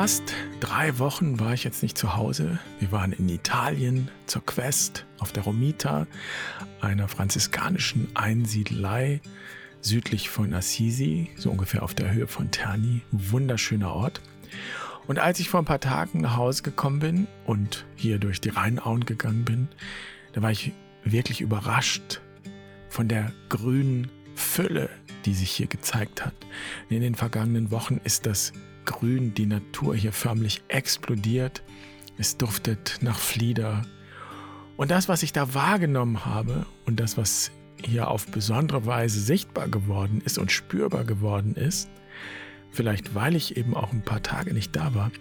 fast drei Wochen war ich jetzt nicht zu Hause. Wir waren in Italien zur Quest auf der Romita, einer franziskanischen Einsiedelei südlich von Assisi, so ungefähr auf der Höhe von Terni. Wunderschöner Ort. Und als ich vor ein paar Tagen nach Hause gekommen bin und hier durch die Rheinauen gegangen bin, da war ich wirklich überrascht von der grünen Fülle, die sich hier gezeigt hat. In den vergangenen Wochen ist das Grün, die Natur hier förmlich explodiert. Es duftet nach Flieder. Und das, was ich da wahrgenommen habe und das, was hier auf besondere Weise sichtbar geworden ist und spürbar geworden ist, vielleicht weil ich eben auch ein paar Tage nicht da war,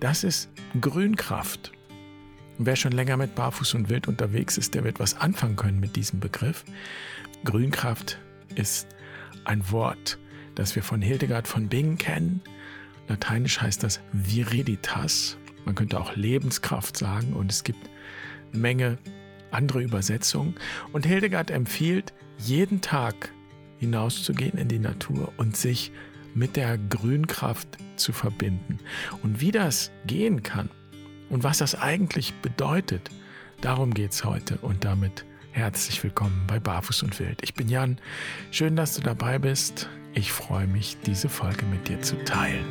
das ist Grünkraft. Und wer schon länger mit Barfuß und Wild unterwegs ist, der wird was anfangen können mit diesem Begriff. Grünkraft ist ein Wort, das wir von Hildegard von Bingen kennen. Lateinisch heißt das Viriditas. Man könnte auch Lebenskraft sagen und es gibt eine Menge andere Übersetzungen. Und Hildegard empfiehlt, jeden Tag hinauszugehen in die Natur und sich mit der Grünkraft zu verbinden. Und wie das gehen kann und was das eigentlich bedeutet, darum geht es heute und damit herzlich willkommen bei Barfuß und Wild. Ich bin Jan, schön, dass du dabei bist. Ich freue mich, diese Folge mit dir zu teilen.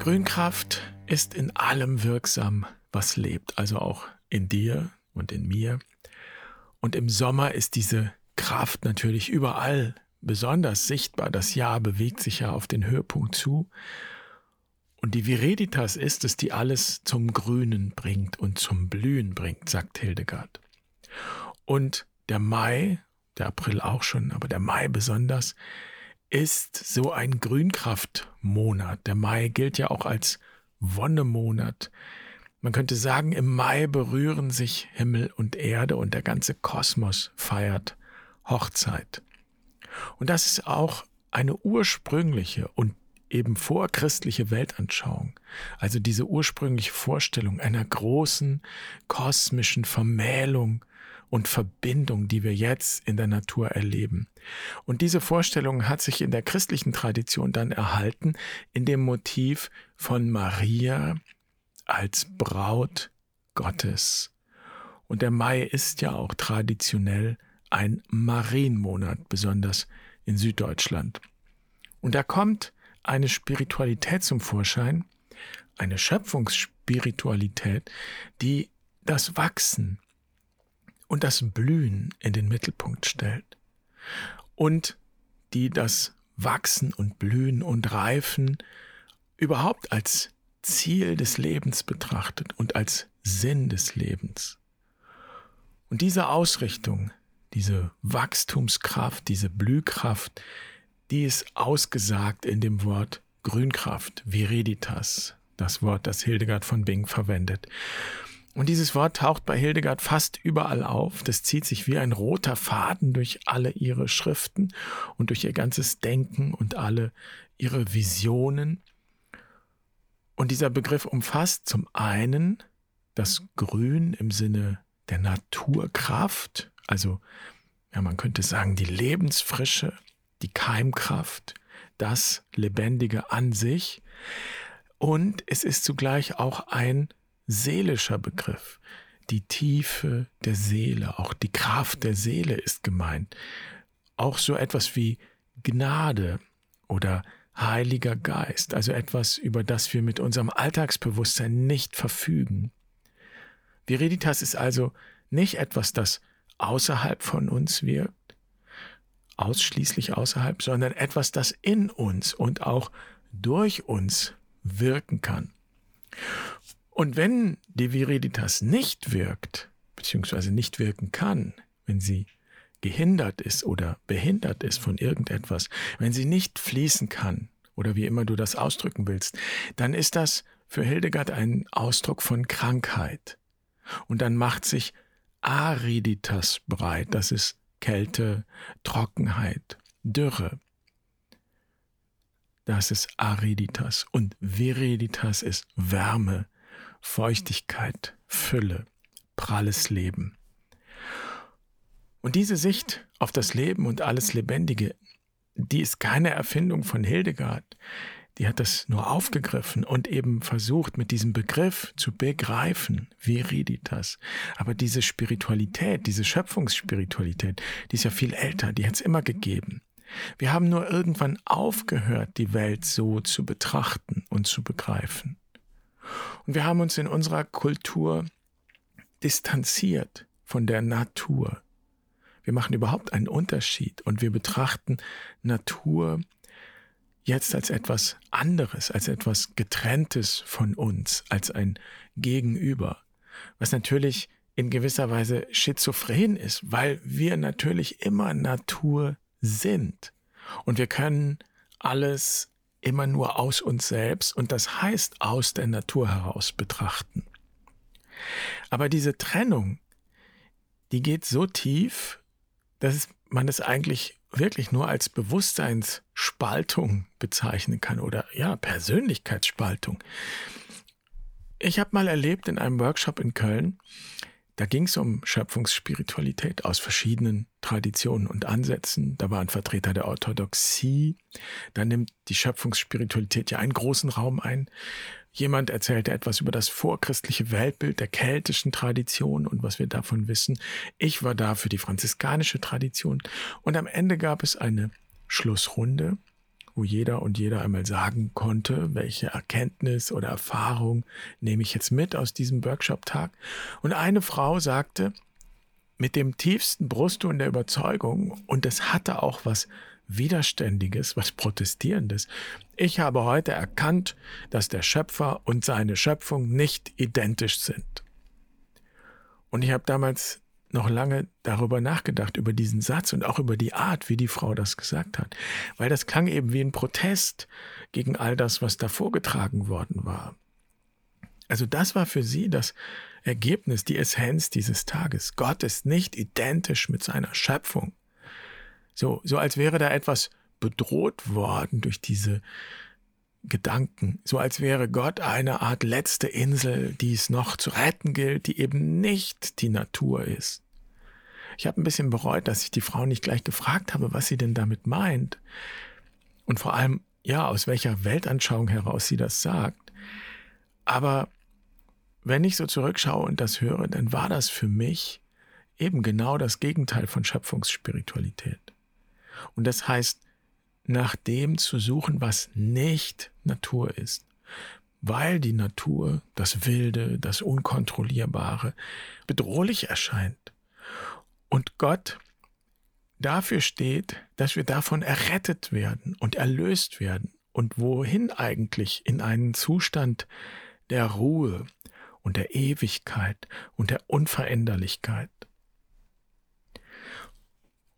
Grünkraft ist in allem wirksam, was lebt, also auch in dir und in mir. Und im Sommer ist diese Kraft natürlich überall besonders sichtbar. Das Jahr bewegt sich ja auf den Höhepunkt zu. Und die Vireditas ist es, die alles zum Grünen bringt und zum Blühen bringt, sagt Hildegard. Und der Mai, der April auch schon, aber der Mai besonders, ist so ein Grünkraftmonat. Der Mai gilt ja auch als Wonnemonat. Man könnte sagen, im Mai berühren sich Himmel und Erde und der ganze Kosmos feiert Hochzeit. Und das ist auch eine ursprüngliche und eben vorchristliche Weltanschauung. Also diese ursprüngliche Vorstellung einer großen kosmischen Vermählung und Verbindung, die wir jetzt in der Natur erleben. Und diese Vorstellung hat sich in der christlichen Tradition dann erhalten in dem Motiv von Maria als Braut Gottes. Und der Mai ist ja auch traditionell ein Marienmonat, besonders in Süddeutschland. Und da kommt eine Spiritualität zum Vorschein, eine Schöpfungsspiritualität, die das Wachsen, und das Blühen in den Mittelpunkt stellt und die das Wachsen und Blühen und Reifen überhaupt als Ziel des Lebens betrachtet und als Sinn des Lebens. Und diese Ausrichtung, diese Wachstumskraft, diese Blühkraft, die ist ausgesagt in dem Wort Grünkraft, Viriditas, das Wort, das Hildegard von Bing verwendet. Und dieses Wort taucht bei Hildegard fast überall auf. Das zieht sich wie ein roter Faden durch alle ihre Schriften und durch ihr ganzes Denken und alle ihre Visionen. Und dieser Begriff umfasst zum einen das Grün im Sinne der Naturkraft, also ja, man könnte sagen die Lebensfrische, die Keimkraft, das Lebendige an sich. Und es ist zugleich auch ein seelischer Begriff. Die Tiefe der Seele, auch die Kraft der Seele ist gemeint. Auch so etwas wie Gnade oder Heiliger Geist, also etwas, über das wir mit unserem Alltagsbewusstsein nicht verfügen. Viriditas ist also nicht etwas, das außerhalb von uns wirkt, ausschließlich außerhalb, sondern etwas, das in uns und auch durch uns wirken kann. Und wenn die Viriditas nicht wirkt, beziehungsweise nicht wirken kann, wenn sie gehindert ist oder behindert ist von irgendetwas, wenn sie nicht fließen kann oder wie immer du das ausdrücken willst, dann ist das für Hildegard ein Ausdruck von Krankheit. Und dann macht sich Ariditas breit, das ist Kälte, Trockenheit, Dürre. Das ist Ariditas und Viriditas ist Wärme, Feuchtigkeit, Fülle, pralles Leben. Und diese Sicht auf das Leben und alles Lebendige, die ist keine Erfindung von Hildegard. Die hat das nur aufgegriffen und eben versucht, mit diesem Begriff zu begreifen, Viriditas. Aber diese Spiritualität, diese Schöpfungsspiritualität, die ist ja viel älter, die hat es immer gegeben. Wir haben nur irgendwann aufgehört, die Welt so zu betrachten und zu begreifen. Und wir haben uns in unserer Kultur distanziert von der Natur. Wir machen überhaupt einen Unterschied und wir betrachten Natur jetzt als etwas anderes, als etwas getrenntes von uns, als ein Gegenüber, was natürlich in gewisser Weise schizophren ist, weil wir natürlich immer Natur sind und wir können alles immer nur aus uns selbst und das heißt aus der Natur heraus betrachten. Aber diese Trennung, die geht so tief, dass man es eigentlich wirklich nur als Bewusstseinsspaltung bezeichnen kann oder ja, Persönlichkeitsspaltung. Ich habe mal erlebt in einem Workshop in Köln, da ging es um Schöpfungsspiritualität aus verschiedenen Traditionen und Ansätzen. Da war ein Vertreter der Orthodoxie. Da nimmt die Schöpfungsspiritualität ja einen großen Raum ein. Jemand erzählte etwas über das vorchristliche Weltbild der keltischen Tradition und was wir davon wissen. Ich war da für die franziskanische Tradition. Und am Ende gab es eine Schlussrunde, wo jeder und jeder einmal sagen konnte, welche Erkenntnis oder Erfahrung nehme ich jetzt mit aus diesem Workshop-Tag. Und eine Frau sagte, mit dem tiefsten Brustton der Überzeugung, und das hatte auch was Widerständiges, was Protestierendes. Ich habe heute erkannt, dass der Schöpfer und seine Schöpfung nicht identisch sind. Und ich habe damals noch lange darüber nachgedacht, über diesen Satz und auch über die Art, wie die Frau das gesagt hat. Weil das klang eben wie ein Protest gegen all das, was da vorgetragen worden war. Also das war für sie das Ergebnis, die Essenz dieses Tages. Gott ist nicht identisch mit seiner Schöpfung. So, so als wäre da etwas bedroht worden durch diese Gedanken, so als wäre Gott eine Art letzte Insel, die es noch zu retten gilt, die eben nicht die Natur ist. Ich habe ein bisschen bereut, dass ich die Frau nicht gleich gefragt habe, was sie denn damit meint. Und vor allem, ja, aus welcher Weltanschauung heraus sie das sagt. Aber wenn ich so zurückschaue und das höre, dann war das für mich eben genau das Gegenteil von Schöpfungsspiritualität. Und das heißt, nach dem zu suchen, was nicht Natur ist. Weil die Natur, das Wilde, das Unkontrollierbare, bedrohlich erscheint. Und Gott dafür steht, dass wir davon errettet werden und erlöst werden. Und wohin eigentlich? In einen Zustand der Ruhe und der Ewigkeit und der Unveränderlichkeit.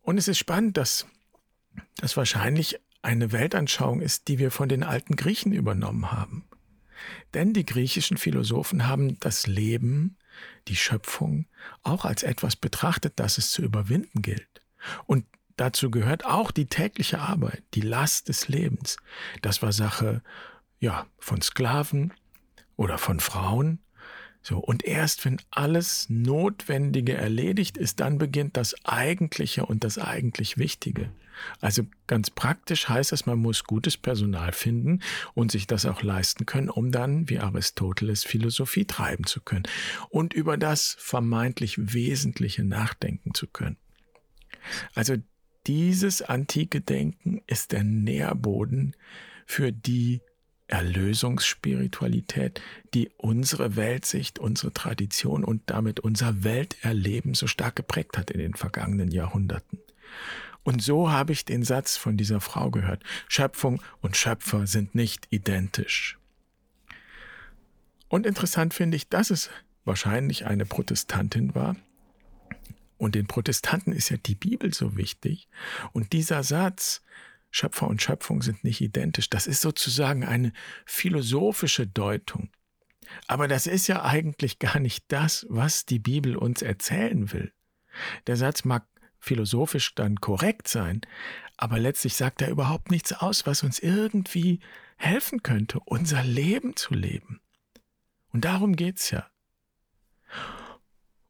Und es ist spannend, dass das wahrscheinlich eine Weltanschauung ist, die wir von den alten Griechen übernommen haben. Denn die griechischen Philosophen haben das Leben, die Schöpfung, auch als etwas betrachtet, das es zu überwinden gilt. Und dazu gehört auch die tägliche Arbeit, die Last des Lebens. Das war Sache, ja, von Sklaven oder von Frauen so, und erst wenn alles Notwendige erledigt ist, dann beginnt das Eigentliche und das eigentlich Wichtige. Also ganz praktisch heißt das, man muss gutes Personal finden und sich das auch leisten können, um dann, wie Aristoteles, Philosophie treiben zu können und über das vermeintlich Wesentliche nachdenken zu können. Also dieses antike Denken ist der Nährboden für die Erlösungsspiritualität, die unsere Weltsicht, unsere Tradition und damit unser Welterleben so stark geprägt hat in den vergangenen Jahrhunderten. Und so habe ich den Satz von dieser Frau gehört. Schöpfung und Schöpfer sind nicht identisch. Und interessant finde ich, dass es wahrscheinlich eine Protestantin war. Und den Protestanten ist ja die Bibel so wichtig. Und dieser Satz Schöpfer und Schöpfung sind nicht identisch. Das ist sozusagen eine philosophische Deutung. Aber das ist ja eigentlich gar nicht das, was die Bibel uns erzählen will. Der Satz mag philosophisch dann korrekt sein, aber letztlich sagt er überhaupt nichts aus, was uns irgendwie helfen könnte, unser Leben zu leben. Und darum geht's ja.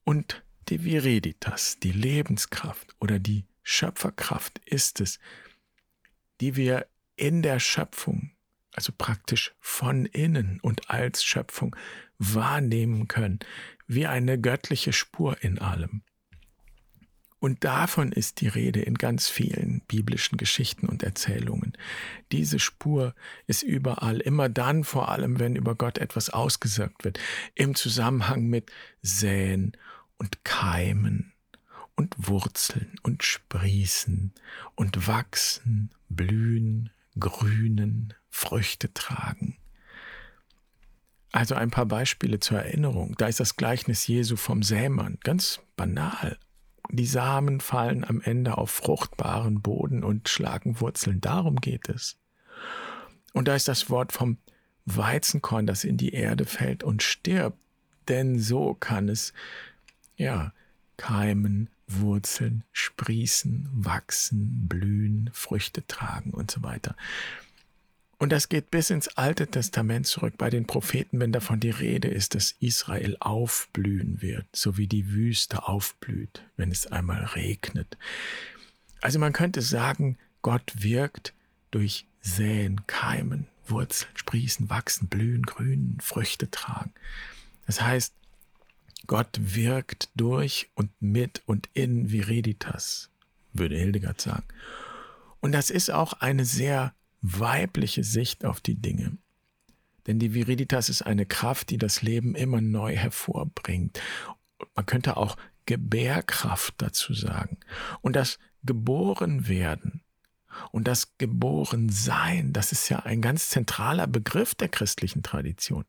Und die Viriditas, die Lebenskraft oder die Schöpferkraft ist es, die wir in der Schöpfung, also praktisch von innen und als Schöpfung wahrnehmen können, wie eine göttliche Spur in allem. Und davon ist die Rede in ganz vielen biblischen Geschichten und Erzählungen. Diese Spur ist überall, immer dann vor allem, wenn über Gott etwas ausgesagt wird, im Zusammenhang mit Säen und Keimen und Wurzeln und Sprießen und Wachsen, Blühen, Grünen, Früchte tragen. Also ein paar Beispiele zur Erinnerung. Da ist das Gleichnis Jesu vom Sämann, ganz banal, die Samen fallen am Ende auf fruchtbaren Boden und schlagen Wurzeln. Darum geht es. Und da ist das Wort vom Weizenkorn, das in die Erde fällt und stirbt. Denn so kann es, ja, keimen, Wurzeln, sprießen, wachsen, blühen, Früchte tragen und so weiter. Und das geht bis ins Alte Testament zurück bei den Propheten, wenn davon die Rede ist, dass Israel aufblühen wird, so wie die Wüste aufblüht, wenn es einmal regnet. Also man könnte sagen, Gott wirkt durch Säen, Keimen, Wurzeln, Sprießen, Wachsen, Blühen, Grünen, Früchte tragen. Das heißt, Gott wirkt durch und mit und in Viriditas, würde Hildegard sagen. Und das ist auch eine sehr weibliche Sicht auf die Dinge. Denn die Viriditas ist eine Kraft, die das Leben immer neu hervorbringt. Man könnte auch Gebärkraft dazu sagen. Und das Geborenwerden und das Geborensein, das ist ja ein ganz zentraler Begriff der christlichen Tradition.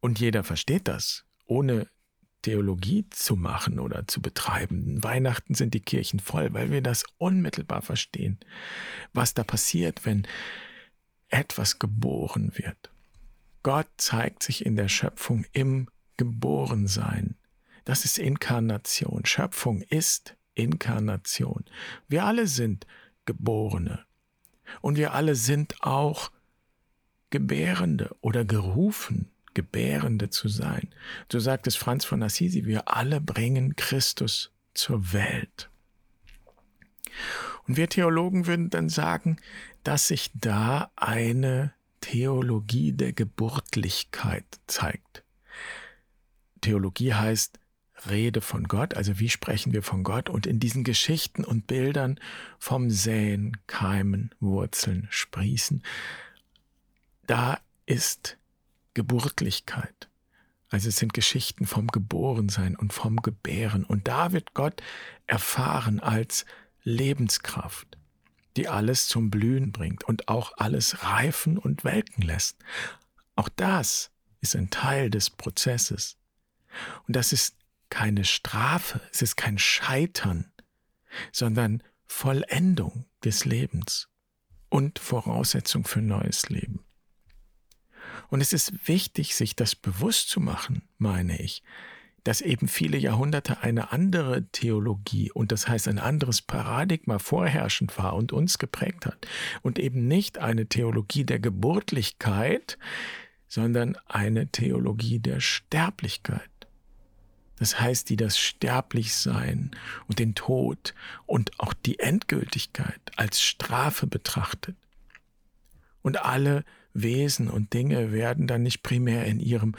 Und jeder versteht das, ohne Theologie zu machen oder zu betreiben. Weihnachten sind die Kirchen voll, weil wir das unmittelbar verstehen, was da passiert, wenn etwas geboren wird. Gott zeigt sich in der Schöpfung im Geborensein. Das ist Inkarnation. Schöpfung ist Inkarnation. Wir alle sind Geborene. Und wir alle sind auch Gebärende oder gerufen Gebärende zu sein. So sagt es Franz von Assisi, wir alle bringen Christus zur Welt. Und wir Theologen würden dann sagen, dass sich da eine Theologie der Geburtlichkeit zeigt. Theologie heißt Rede von Gott, also wie sprechen wir von Gott und in diesen Geschichten und Bildern vom Säen, Keimen, Wurzeln, Sprießen, da ist Geburtlichkeit. Also es sind Geschichten vom Geborensein und vom Gebären. Und da wird Gott erfahren als Lebenskraft, die alles zum Blühen bringt und auch alles reifen und welken lässt. Auch das ist ein Teil des Prozesses. Und das ist keine Strafe, es ist kein Scheitern, sondern Vollendung des Lebens und Voraussetzung für neues Leben. Und es ist wichtig, sich das bewusst zu machen, meine ich, dass eben viele Jahrhunderte eine andere Theologie und das heißt ein anderes Paradigma vorherrschend war und uns geprägt hat und eben nicht eine Theologie der Geburtlichkeit, sondern eine Theologie der Sterblichkeit. Das heißt, die das Sterblichsein und den Tod und auch die Endgültigkeit als Strafe betrachtet. Und alle Wesen und Dinge werden dann nicht primär in ihrem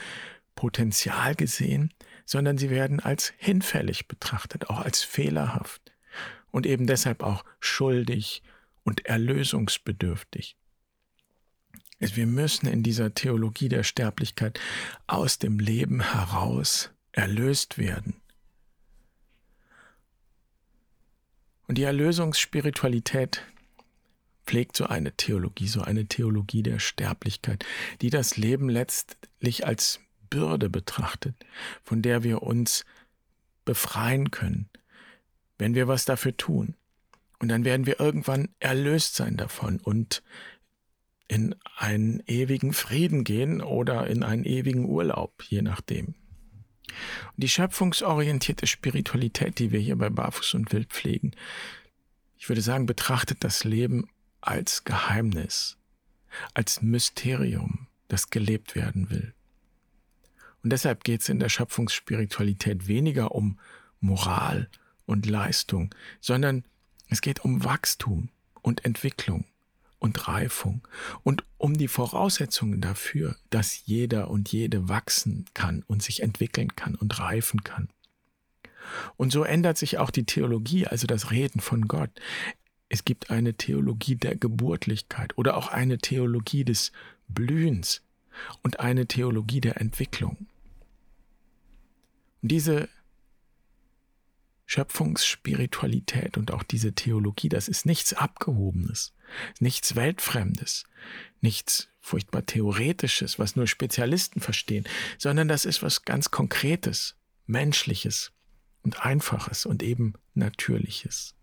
Potenzial gesehen, sondern sie werden als hinfällig betrachtet, auch als fehlerhaft und eben deshalb auch schuldig und erlösungsbedürftig. Wir müssen in dieser Theologie der Sterblichkeit aus dem Leben heraus erlöst werden. Und die Erlösungsspiritualität pflegt so eine Theologie, so eine Theologie der Sterblichkeit, die das Leben letztlich als Bürde betrachtet, von der wir uns befreien können, wenn wir was dafür tun. Und dann werden wir irgendwann erlöst sein davon und in einen ewigen Frieden gehen oder in einen ewigen Urlaub, je nachdem. Und die schöpfungsorientierte Spiritualität, die wir hier bei Barfuß und Wild pflegen, ich würde sagen, betrachtet das Leben als Geheimnis, als Mysterium, das gelebt werden will. Und deshalb geht es in der Schöpfungsspiritualität weniger um Moral und Leistung, sondern es geht um Wachstum und Entwicklung und Reifung und um die Voraussetzungen dafür, dass jeder und jede wachsen kann und sich entwickeln kann und reifen kann. Und so ändert sich auch die Theologie, also das Reden von Gott. Es gibt eine Theologie der Geburtlichkeit oder auch eine Theologie des Blühens und eine Theologie der Entwicklung. Und diese Schöpfungsspiritualität und auch diese Theologie, das ist nichts Abgehobenes, nichts Weltfremdes, nichts furchtbar Theoretisches, was nur Spezialisten verstehen, sondern das ist was ganz Konkretes, Menschliches und Einfaches und eben Natürliches.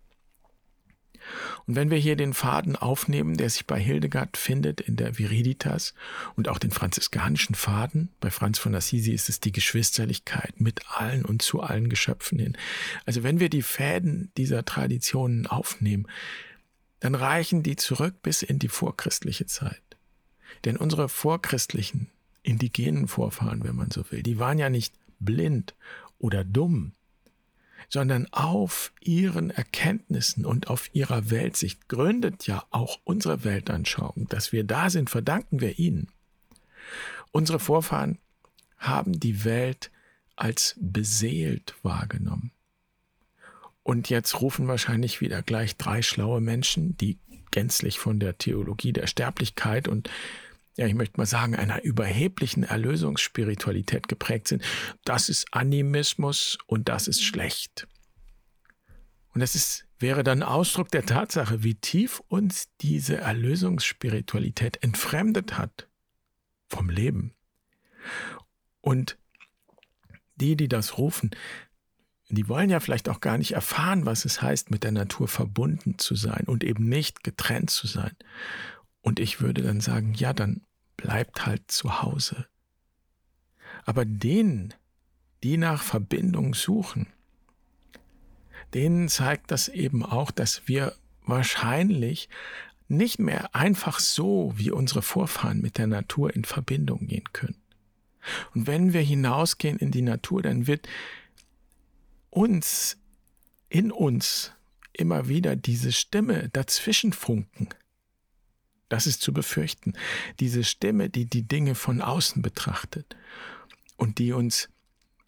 Und wenn wir hier den Faden aufnehmen, der sich bei Hildegard findet in der Viriditas und auch den franziskanischen Faden, bei Franz von Assisi ist es die Geschwisterlichkeit mit allen und zu allen Geschöpfen hin. Also wenn wir die Fäden dieser Traditionen aufnehmen, dann reichen die zurück bis in die vorchristliche Zeit. Denn unsere vorchristlichen, indigenen Vorfahren, wenn man so will, die waren ja nicht blind oder dumm, sondern auf ihren Erkenntnissen und auf ihrer Weltsicht gründet ja auch unsere Weltanschauung. Dass wir da sind, verdanken wir ihnen. Unsere Vorfahren haben die Welt als beseelt wahrgenommen. Und jetzt rufen wahrscheinlich wieder gleich drei schlaue Menschen, die gänzlich von der Theologie der Sterblichkeit und ja, ich möchte mal sagen, einer überheblichen Erlösungsspiritualität geprägt sind. Das ist Animismus und das ist schlecht. Und das ist, wäre dann Ausdruck der Tatsache, wie tief uns diese Erlösungsspiritualität entfremdet hat vom Leben. Und die, die das rufen, die wollen ja vielleicht auch gar nicht erfahren, was es heißt, mit der Natur verbunden zu sein und eben nicht getrennt zu sein. Und ich würde dann sagen, ja, dann bleibt halt zu Hause. Aber denen, die nach Verbindung suchen, denen zeigt das eben auch, dass wir wahrscheinlich nicht mehr einfach so wie unsere Vorfahren mit der Natur in Verbindung gehen können. Und wenn wir hinausgehen in die Natur, dann wird uns, in uns immer wieder diese Stimme dazwischen funken. Das ist zu befürchten. Diese Stimme, die die Dinge von außen betrachtet und die uns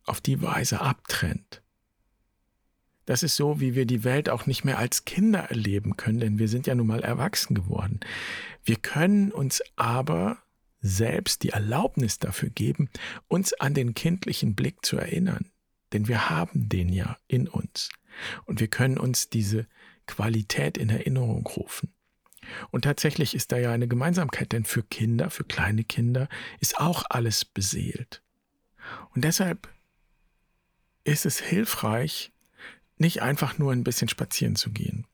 auf die Weise abtrennt. Das ist so, wie wir die Welt auch nicht mehr als Kinder erleben können, denn wir sind ja nun mal erwachsen geworden. Wir können uns aber selbst die Erlaubnis dafür geben, uns an den kindlichen Blick zu erinnern, denn wir haben den ja in uns. Und wir können uns diese Qualität in Erinnerung rufen. Und tatsächlich ist da ja eine Gemeinsamkeit, denn für Kinder, für kleine Kinder ist auch alles beseelt. Und deshalb ist es hilfreich, nicht einfach nur ein bisschen spazieren zu gehen,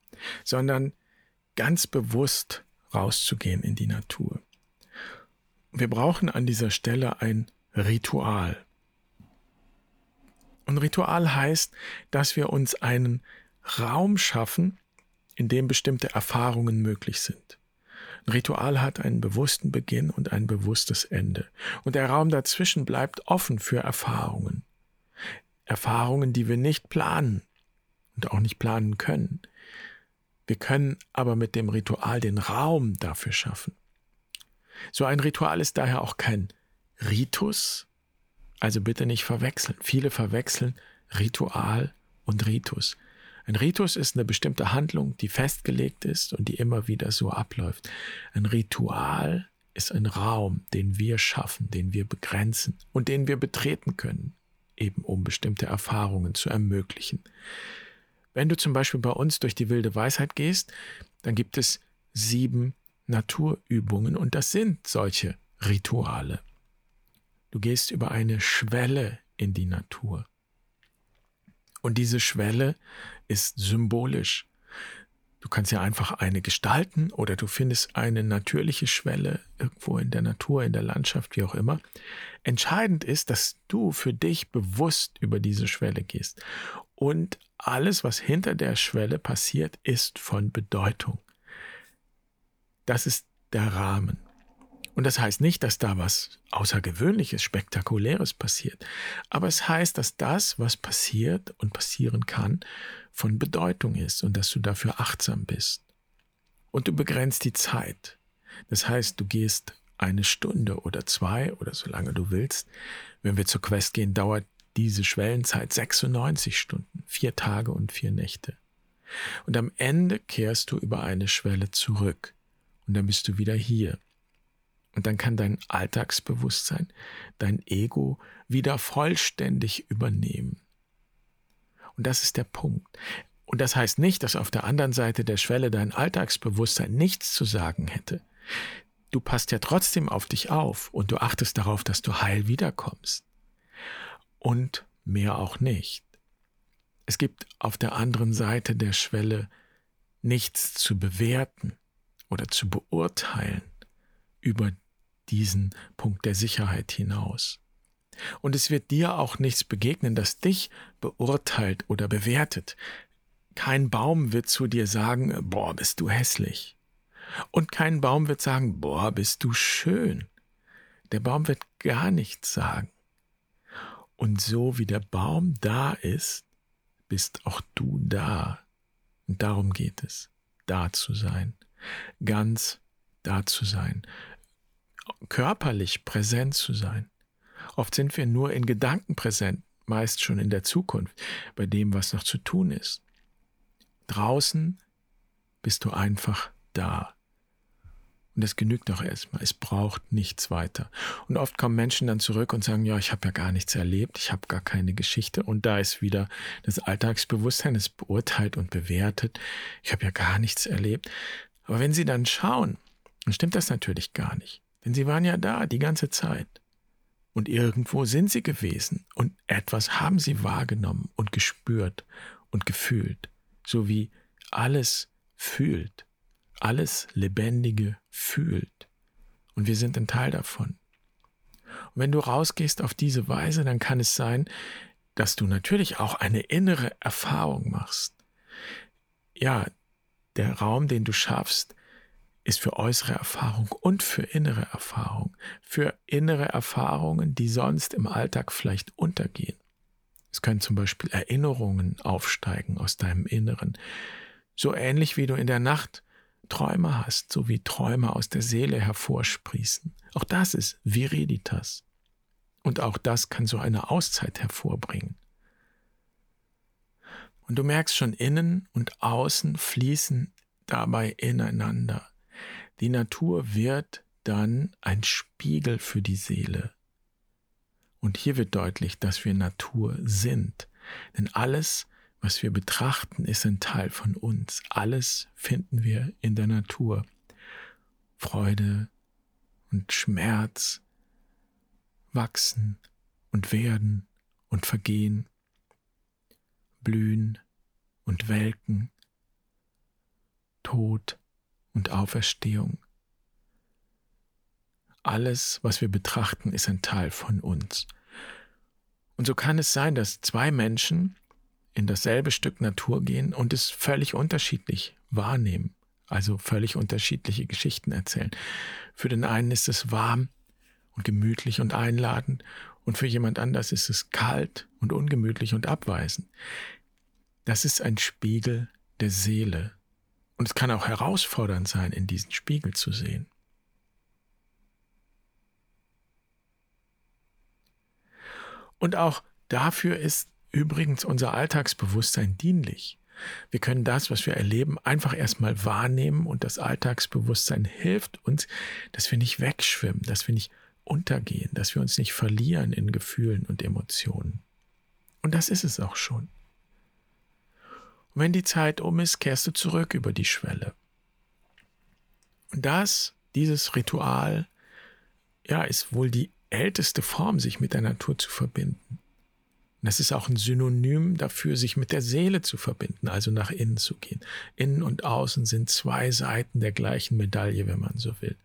sondern ganz bewusst rauszugehen in die Natur. Wir brauchen an dieser Stelle ein Ritual. Und Ritual heißt, dass wir uns einen Raum schaffen, in dem bestimmte Erfahrungen möglich sind. Ein Ritual hat einen bewussten Beginn und ein bewusstes Ende. Und der Raum dazwischen bleibt offen für Erfahrungen. Erfahrungen, die wir nicht planen und auch nicht planen können. Wir können aber mit dem Ritual den Raum dafür schaffen. So ein Ritual ist daher auch kein Ritus, also bitte nicht verwechseln. Viele verwechseln Ritual und Ritus. Ein Ritus ist eine bestimmte Handlung, die festgelegt ist und die immer wieder so abläuft. Ein Ritual ist ein Raum, den wir schaffen, den wir begrenzen und den wir betreten können, eben um bestimmte Erfahrungen zu ermöglichen. Wenn du zum Beispiel bei uns durch die wilde Weisheit gehst, dann gibt es sieben Naturübungen und das sind solche Rituale. Du gehst über eine Schwelle in die Natur. Und diese Schwelle ist symbolisch. Du kannst ja einfach eine gestalten oder du findest eine natürliche Schwelle irgendwo in der Natur, in der Landschaft, wie auch immer. Entscheidend ist, dass du für dich bewusst über diese Schwelle gehst. Und alles, was hinter der Schwelle passiert, ist von Bedeutung. Das ist der Rahmen. Und das heißt nicht, dass da was Außergewöhnliches, Spektakuläres passiert. Aber es heißt, dass das, was passiert und passieren kann, von Bedeutung ist und dass du dafür achtsam bist. Und du begrenzt die Zeit. Das heißt, du gehst eine Stunde oder zwei oder so lange du willst. Wenn wir zur Quest gehen, dauert diese Schwellenzeit 96 Stunden, vier Tage und vier Nächte. Und am Ende kehrst du über eine Schwelle zurück und dann bist du wieder hier. Und dann kann dein Alltagsbewusstsein, dein Ego wieder vollständig übernehmen. Und das ist der Punkt. Und das heißt nicht, dass auf der anderen Seite der Schwelle dein Alltagsbewusstsein nichts zu sagen hätte. Du passt ja trotzdem auf dich auf und du achtest darauf, dass du heil wiederkommst. Und mehr auch nicht. Es gibt auf der anderen Seite der Schwelle nichts zu bewerten oder zu beurteilen über diesen Punkt der Sicherheit hinaus. Und es wird dir auch nichts begegnen, das dich beurteilt oder bewertet. Kein Baum wird zu dir sagen, boah, bist du hässlich. Und kein Baum wird sagen, boah, bist du schön. Der Baum wird gar nichts sagen. Und so wie der Baum da ist, bist auch du da. Und darum geht es, da zu sein, ganz da zu sein, körperlich präsent zu sein. Oft sind wir nur in Gedanken präsent, meist schon in der Zukunft, bei dem, was noch zu tun ist. Draußen bist du einfach da. Und es genügt auch erstmal. Es braucht nichts weiter. Und oft kommen Menschen dann zurück und sagen, ja, ich habe ja gar nichts erlebt, ich habe gar keine Geschichte. Und da ist wieder das Alltagsbewusstsein, es beurteilt und bewertet. Ich habe ja gar nichts erlebt. Aber wenn Sie dann schauen, dann stimmt das natürlich gar nicht. Denn Sie waren ja da die ganze Zeit. Und irgendwo sind Sie gewesen. Und etwas haben Sie wahrgenommen und gespürt und gefühlt. So wie alles fühlt alles Lebendige fühlt. Und wir sind ein Teil davon. Und wenn du rausgehst auf diese Weise, dann kann es sein, dass du natürlich auch eine innere Erfahrung machst. Ja, der Raum, den du schaffst, ist für äußere Erfahrung und für innere Erfahrung. Für innere Erfahrungen, die sonst im Alltag vielleicht untergehen. Es können zum Beispiel Erinnerungen aufsteigen aus deinem Inneren. So ähnlich wie du in der Nacht Träume hast, so wie Träume aus der Seele hervorsprießen. Auch das ist Viriditas. Und auch das kann so eine Auszeit hervorbringen. Und du merkst schon, innen und außen fließen dabei ineinander. Die Natur wird dann ein Spiegel für die Seele. Und hier wird deutlich, dass wir Natur sind. Denn alles, was wir betrachten, ist ein Teil von uns. Alles finden wir in der Natur. Freude und Schmerz wachsen und werden und vergehen, blühen und welken, Tod und Auferstehung. Alles, was wir betrachten, ist ein Teil von uns. Und so kann es sein, dass zwei Menschen in dasselbe Stück Natur gehen und es völlig unterschiedlich wahrnehmen, also völlig unterschiedliche Geschichten erzählen. Für den einen ist es warm und gemütlich und einladend und für jemand anders ist es kalt und ungemütlich und abweisend. Das ist ein Spiegel der Seele und es kann auch herausfordernd sein, in diesen Spiegel zu sehen. Und auch dafür ist übrigens unser Alltagsbewusstsein dienlich. Wir können das, was wir erleben, einfach erstmal wahrnehmen und das Alltagsbewusstsein hilft uns, dass wir nicht wegschwimmen, dass wir nicht untergehen, dass wir uns nicht verlieren in Gefühlen und Emotionen. Und das ist es auch schon. Und wenn die Zeit um ist, kehrst du zurück über die Schwelle. Und das, dieses Ritual, ja, ist wohl die älteste Form, sich mit der Natur zu verbinden. Und das ist auch ein Synonym dafür, sich mit der Seele zu verbinden, also nach innen zu gehen. Innen und außen sind zwei Seiten der gleichen Medaille, wenn man so will.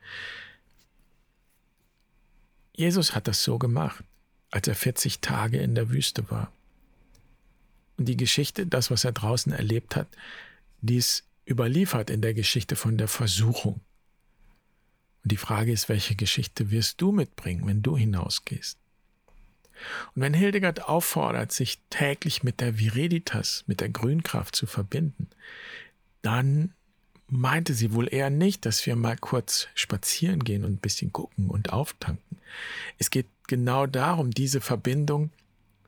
Jesus hat das so gemacht, als er 40 Tage in der Wüste war. Und die Geschichte, das, was er draußen erlebt hat, dies überliefert in der Geschichte von der Versuchung. Und die Frage ist, welche Geschichte wirst du mitbringen, wenn du hinausgehst? Und wenn Hildegard auffordert, sich täglich mit der Vireditas, mit der Grünkraft zu verbinden, dann meinte sie wohl eher nicht, dass wir mal kurz spazieren gehen und ein bisschen gucken und auftanken. Es geht genau darum, diese Verbindung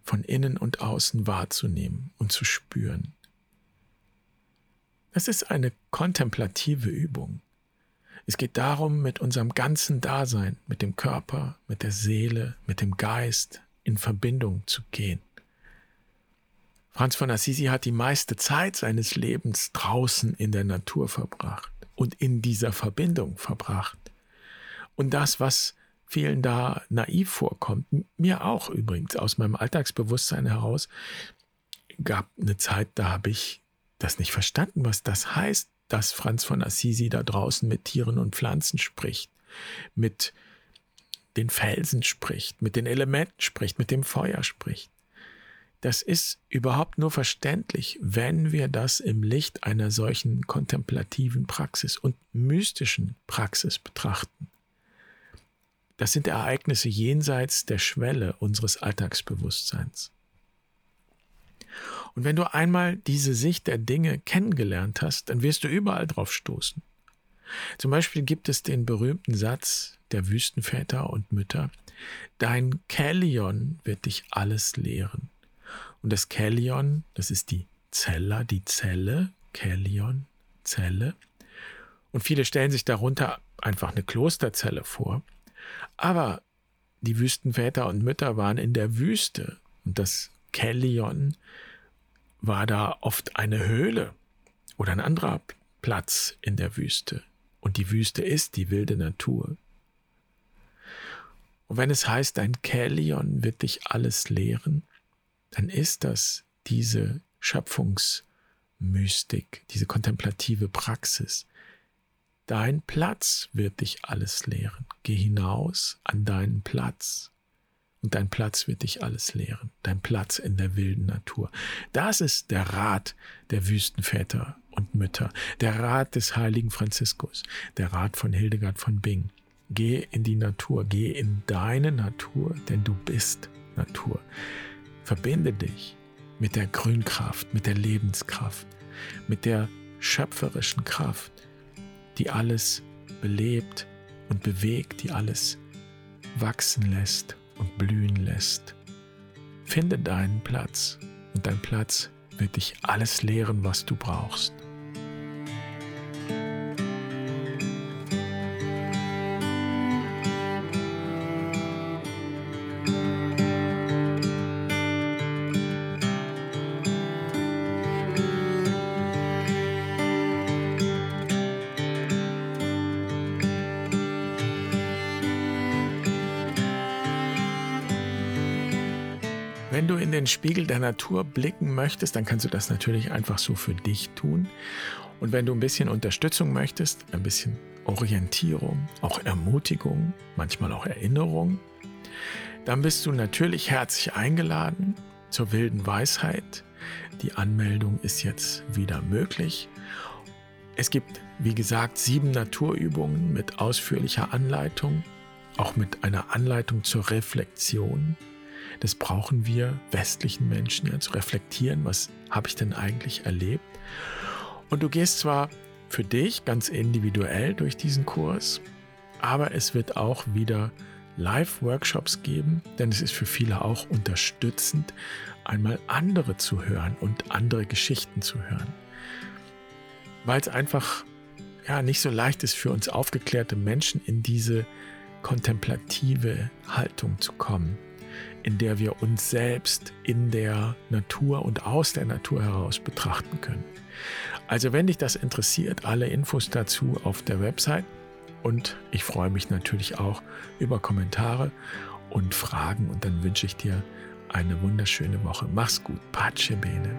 von innen und außen wahrzunehmen und zu spüren. Das ist eine kontemplative Übung. Es geht darum, mit unserem ganzen Dasein, mit dem Körper, mit der Seele, mit dem Geist in Verbindung zu gehen. Franz von Assisi hat die meiste Zeit seines Lebens draußen in der Natur verbracht und in dieser Verbindung verbracht. Und das, was vielen da naiv vorkommt, mir auch übrigens aus meinem Alltagsbewusstsein heraus, gab eine Zeit, da habe ich das nicht verstanden, was das heißt, dass Franz von Assisi da draußen mit Tieren und Pflanzen spricht, mit den Felsen spricht, mit den Elementen spricht, mit dem Feuer spricht. Das ist überhaupt nur verständlich, wenn wir das im Licht einer solchen kontemplativen Praxis und mystischen Praxis betrachten. Das sind Ereignisse jenseits der Schwelle unseres Alltagsbewusstseins. Und wenn du einmal diese Sicht der Dinge kennengelernt hast, dann wirst du überall drauf stoßen. Zum Beispiel gibt es den berühmten Satz der Wüstenväter und Mütter, Dein Kellion wird dich alles lehren. Und das Kellion, das ist die Zella, die Zelle, Kellion, Zelle. Und viele stellen sich darunter einfach eine Klosterzelle vor. Aber die Wüstenväter und Mütter waren in der Wüste und das Kellion war da oft eine Höhle oder ein anderer Platz in der Wüste. Und die Wüste ist die wilde Natur. Und wenn es heißt, dein Kellion wird dich alles lehren, dann ist das diese Schöpfungsmystik, diese kontemplative Praxis. Dein Platz wird dich alles lehren. Geh hinaus an deinen Platz. Und dein Platz wird dich alles lehren. Dein Platz in der wilden Natur. Das ist der Rat der Wüstenväter und Mütter. Der Rat des heiligen Franziskus. Der Rat von Hildegard von Bing. Geh in die Natur. Geh in deine Natur, denn du bist Natur. Verbinde dich mit der Grünkraft, mit der Lebenskraft, mit der schöpferischen Kraft, die alles belebt und bewegt, die alles wachsen lässt und blühen lässt. Finde deinen Platz und dein Platz wird dich alles lehren, was du brauchst. Wenn du in den Spiegel der Natur blicken möchtest, dann kannst du das natürlich einfach so für dich tun. Und wenn du ein bisschen Unterstützung möchtest, ein bisschen Orientierung, auch Ermutigung, manchmal auch Erinnerung, dann bist du natürlich herzlich eingeladen zur wilden Weisheit. Die Anmeldung ist jetzt wieder möglich. Es gibt, wie gesagt, sieben Naturübungen mit ausführlicher Anleitung, auch mit einer Anleitung zur Reflexion das brauchen wir westlichen Menschen ja zu reflektieren, was habe ich denn eigentlich erlebt. Und du gehst zwar für dich ganz individuell durch diesen Kurs, aber es wird auch wieder Live-Workshops geben, denn es ist für viele auch unterstützend, einmal andere zu hören und andere Geschichten zu hören. Weil es einfach ja nicht so leicht ist für uns aufgeklärte Menschen in diese kontemplative Haltung zu kommen in der wir uns selbst in der Natur und aus der Natur heraus betrachten können. Also wenn dich das interessiert, alle Infos dazu auf der Website und ich freue mich natürlich auch über Kommentare und Fragen und dann wünsche ich dir eine wunderschöne Woche. Mach's gut. Pace bene.